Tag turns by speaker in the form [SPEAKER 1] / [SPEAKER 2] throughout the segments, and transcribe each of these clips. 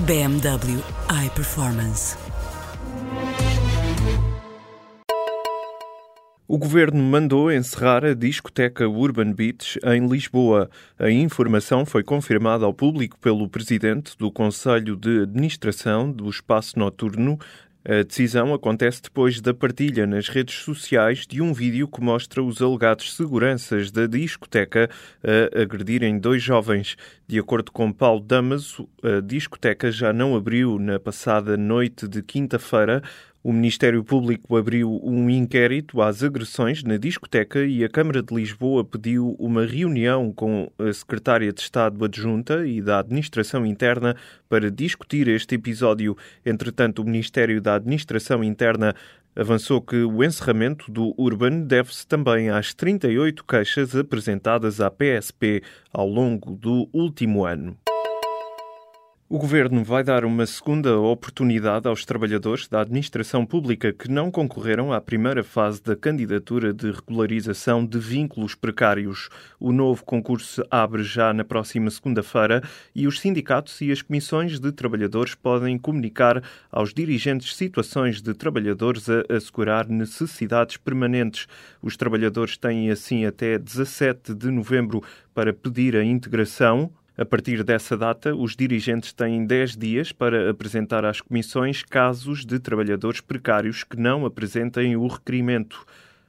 [SPEAKER 1] BMW iPerformance.
[SPEAKER 2] O governo mandou encerrar a discoteca Urban Beach em Lisboa. A informação foi confirmada ao público pelo presidente do Conselho de Administração do Espaço Noturno, a decisão acontece depois da partilha nas redes sociais de um vídeo que mostra os alegados seguranças da discoteca a agredirem dois jovens. De acordo com Paulo Damaso, a discoteca já não abriu na passada noite de quinta-feira. O Ministério Público abriu um inquérito às agressões na discoteca e a Câmara de Lisboa pediu uma reunião com a Secretária de Estado Adjunta e da Administração Interna para discutir este episódio. Entretanto, o Ministério da Administração Interna avançou que o encerramento do Urban deve-se também às 38 queixas apresentadas à PSP ao longo do último ano. O governo vai dar uma segunda oportunidade aos trabalhadores da administração pública que não concorreram à primeira fase da candidatura de regularização de vínculos precários. O novo concurso abre já na próxima segunda-feira e os sindicatos e as comissões de trabalhadores podem comunicar aos dirigentes situações de trabalhadores a assegurar necessidades permanentes. Os trabalhadores têm assim até 17 de novembro para pedir a integração a partir dessa data, os dirigentes têm 10 dias para apresentar às comissões casos de trabalhadores precários que não apresentem o requerimento.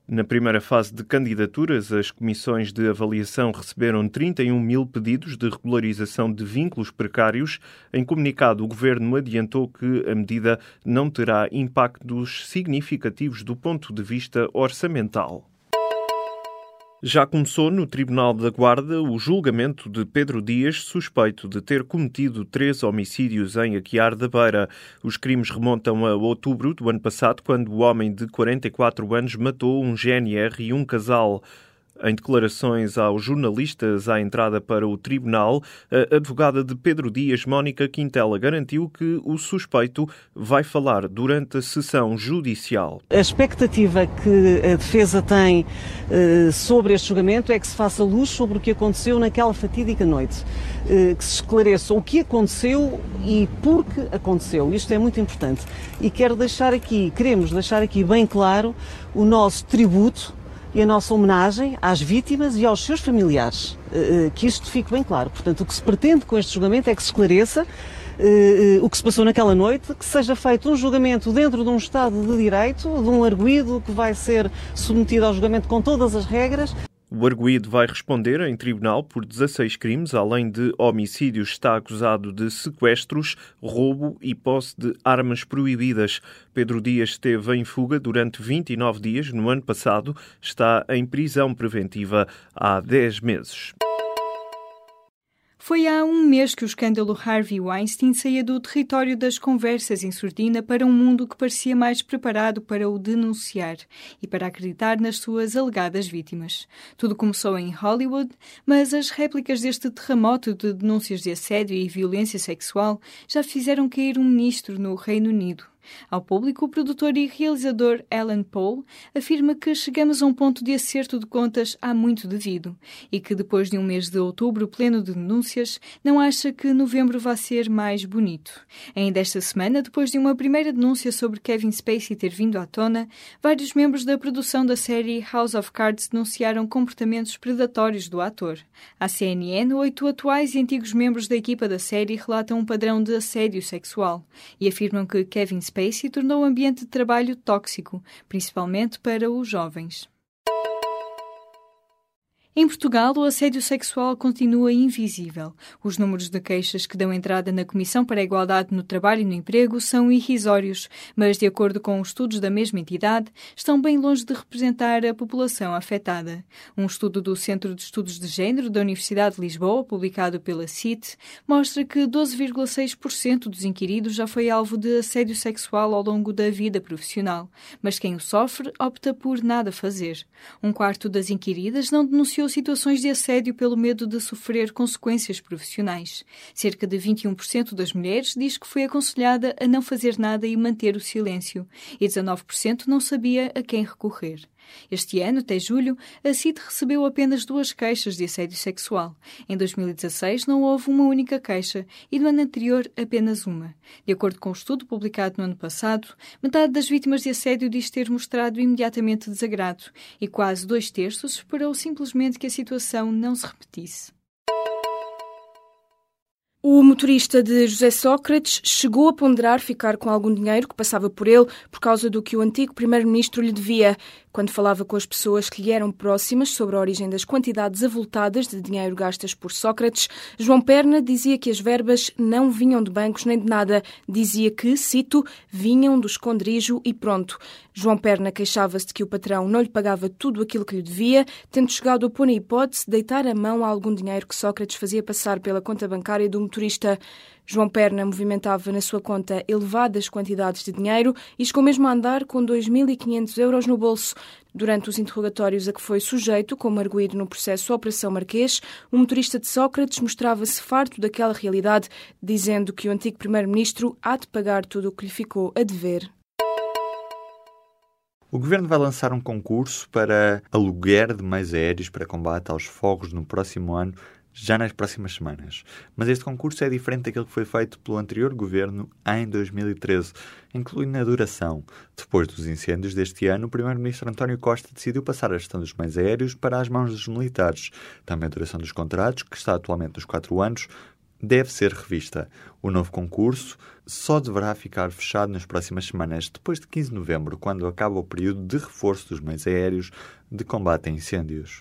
[SPEAKER 2] Na primeira fase de candidaturas, as comissões de avaliação receberam 31 mil pedidos de regularização de vínculos precários. Em comunicado, o governo adiantou que a medida não terá impactos significativos do ponto de vista orçamental. Já começou no Tribunal da Guarda o julgamento de Pedro Dias, suspeito de ter cometido três homicídios em Aquiar da Beira. Os crimes remontam a outubro do ano passado, quando o homem de 44 anos matou um GNR e um casal. Em declarações aos jornalistas à entrada para o tribunal, a advogada de Pedro Dias, Mónica Quintela, garantiu que o suspeito vai falar durante a sessão judicial.
[SPEAKER 3] A expectativa que a defesa tem uh, sobre este julgamento é que se faça luz sobre o que aconteceu naquela fatídica noite. Uh, que se esclareça o que aconteceu e por que aconteceu. Isto é muito importante. E quero deixar aqui, queremos deixar aqui bem claro o nosso tributo e a nossa homenagem às vítimas e aos seus familiares. Eh, eh, que isto fique bem claro. Portanto, o que se pretende com este julgamento é que se esclareça uh, o que se passou naquela noite, que seja feito um julgamento dentro de um Estado de Direito, de um arguído que vai ser submetido ao julgamento com todas as regras.
[SPEAKER 2] O arguído vai responder em tribunal por 16 crimes, além de homicídios, está acusado de sequestros, roubo e posse de armas proibidas. Pedro Dias esteve em fuga durante 29 dias no ano passado, está em prisão preventiva há 10 meses.
[SPEAKER 4] Foi há um mês que o escândalo Harvey Weinstein saía do território das conversas em surdina para um mundo que parecia mais preparado para o denunciar e para acreditar nas suas alegadas vítimas. Tudo começou em Hollywood, mas as réplicas deste terremoto de denúncias de assédio e violência sexual já fizeram cair um ministro no Reino Unido. Ao público, o produtor e realizador Alan Paul afirma que chegamos a um ponto de acerto de contas há muito devido e que depois de um mês de outubro pleno de denúncias, não acha que novembro vai ser mais bonito. Ainda esta semana, depois de uma primeira denúncia sobre Kevin Spacey ter vindo à tona, vários membros da produção da série House of Cards denunciaram comportamentos predatórios do ator. À CNN, oito atuais e antigos membros da equipa da série relatam um padrão de assédio sexual e afirmam que Kevin Spacey Spacey tornou o ambiente de trabalho tóxico, principalmente para os jovens. Em Portugal, o assédio sexual continua invisível. Os números de queixas que dão entrada na Comissão para a Igualdade no Trabalho e no Emprego são irrisórios, mas, de acordo com estudos da mesma entidade, estão bem longe de representar a população afetada. Um estudo do Centro de Estudos de Gênero da Universidade de Lisboa, publicado pela CIT, mostra que 12,6% dos inquiridos já foi alvo de assédio sexual ao longo da vida profissional, mas quem o sofre opta por nada fazer. Um quarto das inquiridas não denunciou situações de assédio pelo medo de sofrer consequências profissionais. Cerca de 21% das mulheres diz que foi aconselhada a não fazer nada e manter o silêncio, e 19% não sabia a quem recorrer. Este ano, até julho, a CID recebeu apenas duas queixas de assédio sexual. Em 2016 não houve uma única queixa e no ano anterior apenas uma. De acordo com um estudo publicado no ano passado, metade das vítimas de assédio diz ter mostrado imediatamente desagrado e quase dois terços esperou simplesmente que a situação não se repetisse.
[SPEAKER 5] O motorista de José Sócrates chegou a ponderar ficar com algum dinheiro que passava por ele por causa do que o antigo primeiro-ministro lhe devia. Quando falava com as pessoas que lhe eram próximas sobre a origem das quantidades avultadas de dinheiro gastas por Sócrates, João Perna dizia que as verbas não vinham de bancos nem de nada. Dizia que, cito, vinham do esconderijo e pronto. João Perna queixava-se de que o patrão não lhe pagava tudo aquilo que lhe devia, tendo chegado a pôr na hipótese de deitar a mão a algum dinheiro que Sócrates fazia passar pela conta bancária do motorista. João Perna movimentava na sua conta elevadas quantidades de dinheiro e chegou mesmo a andar com 2.500 euros no bolso. Durante os interrogatórios a que foi sujeito, como arguído no processo Operação Marquês, o motorista de Sócrates mostrava-se farto daquela realidade, dizendo que o antigo primeiro-ministro há de pagar tudo o que lhe ficou a dever.
[SPEAKER 6] O governo vai lançar um concurso para aluguer de meios aéreos para combate aos fogos no próximo ano já nas próximas semanas. Mas este concurso é diferente daquele que foi feito pelo anterior governo em 2013, incluindo a duração. Depois dos incêndios deste ano, o primeiro-ministro António Costa decidiu passar a gestão dos meios aéreos para as mãos dos militares. Também a duração dos contratos, que está atualmente nos quatro anos, deve ser revista. O novo concurso só deverá ficar fechado nas próximas semanas, depois de 15 de novembro, quando acaba o período de reforço dos meios aéreos de combate a incêndios.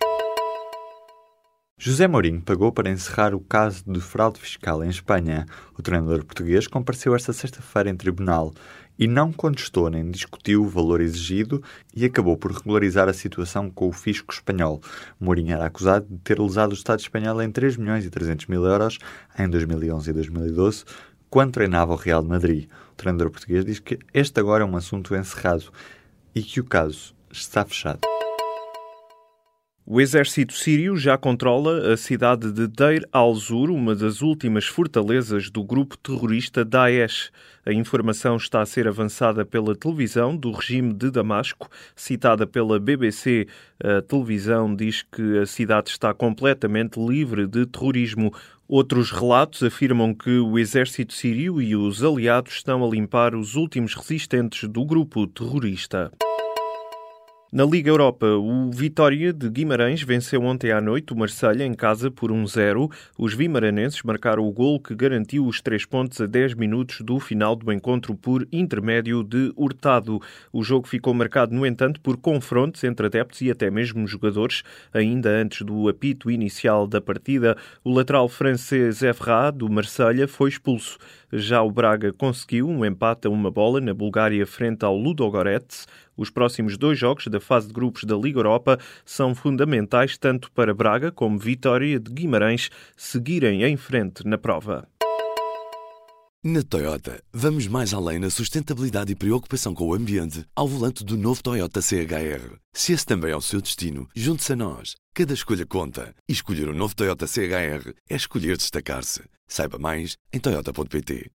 [SPEAKER 6] José Mourinho pagou para encerrar o caso de fraude fiscal em Espanha. O treinador português compareceu esta sexta-feira em tribunal e não contestou nem discutiu o valor exigido e acabou por regularizar a situação com o fisco espanhol. Mourinho era acusado de ter lesado o Estado espanhol em 3 milhões e 300 mil euros em 2011 e 2012, quando treinava o Real Madrid. O treinador português diz que este agora é um assunto encerrado e que o caso está fechado.
[SPEAKER 2] O exército sírio já controla a cidade de Deir al-Zur, uma das últimas fortalezas do grupo terrorista Daesh. A informação está a ser avançada pela televisão do regime de Damasco, citada pela BBC. A televisão diz que a cidade está completamente livre de terrorismo. Outros relatos afirmam que o exército sírio e os aliados estão a limpar os últimos resistentes do grupo terrorista. Na Liga Europa, o Vitória de Guimarães venceu ontem à noite o Marselha em casa por 1-0. Os vimaranenses marcaram o gol que garantiu os três pontos a 10 minutos do final do encontro por intermédio de Hurtado. O jogo ficou marcado, no entanto, por confrontos entre adeptos e até mesmo jogadores. Ainda antes do apito inicial da partida, o lateral francês Evra, do Marselha, foi expulso. Já o Braga conseguiu um empate a uma bola na Bulgária frente ao Ludogorets. Os próximos dois jogos da fase de grupos da Liga Europa são fundamentais tanto para Braga como Vitória de Guimarães seguirem em frente na prova.
[SPEAKER 7] Na Toyota, vamos mais além na sustentabilidade e preocupação com o ambiente ao volante do novo Toyota CHR. Se esse também é o seu destino, junte-se a nós. Cada escolha conta. E escolher o um novo Toyota CHR é escolher destacar-se. Saiba mais em Toyota.pt.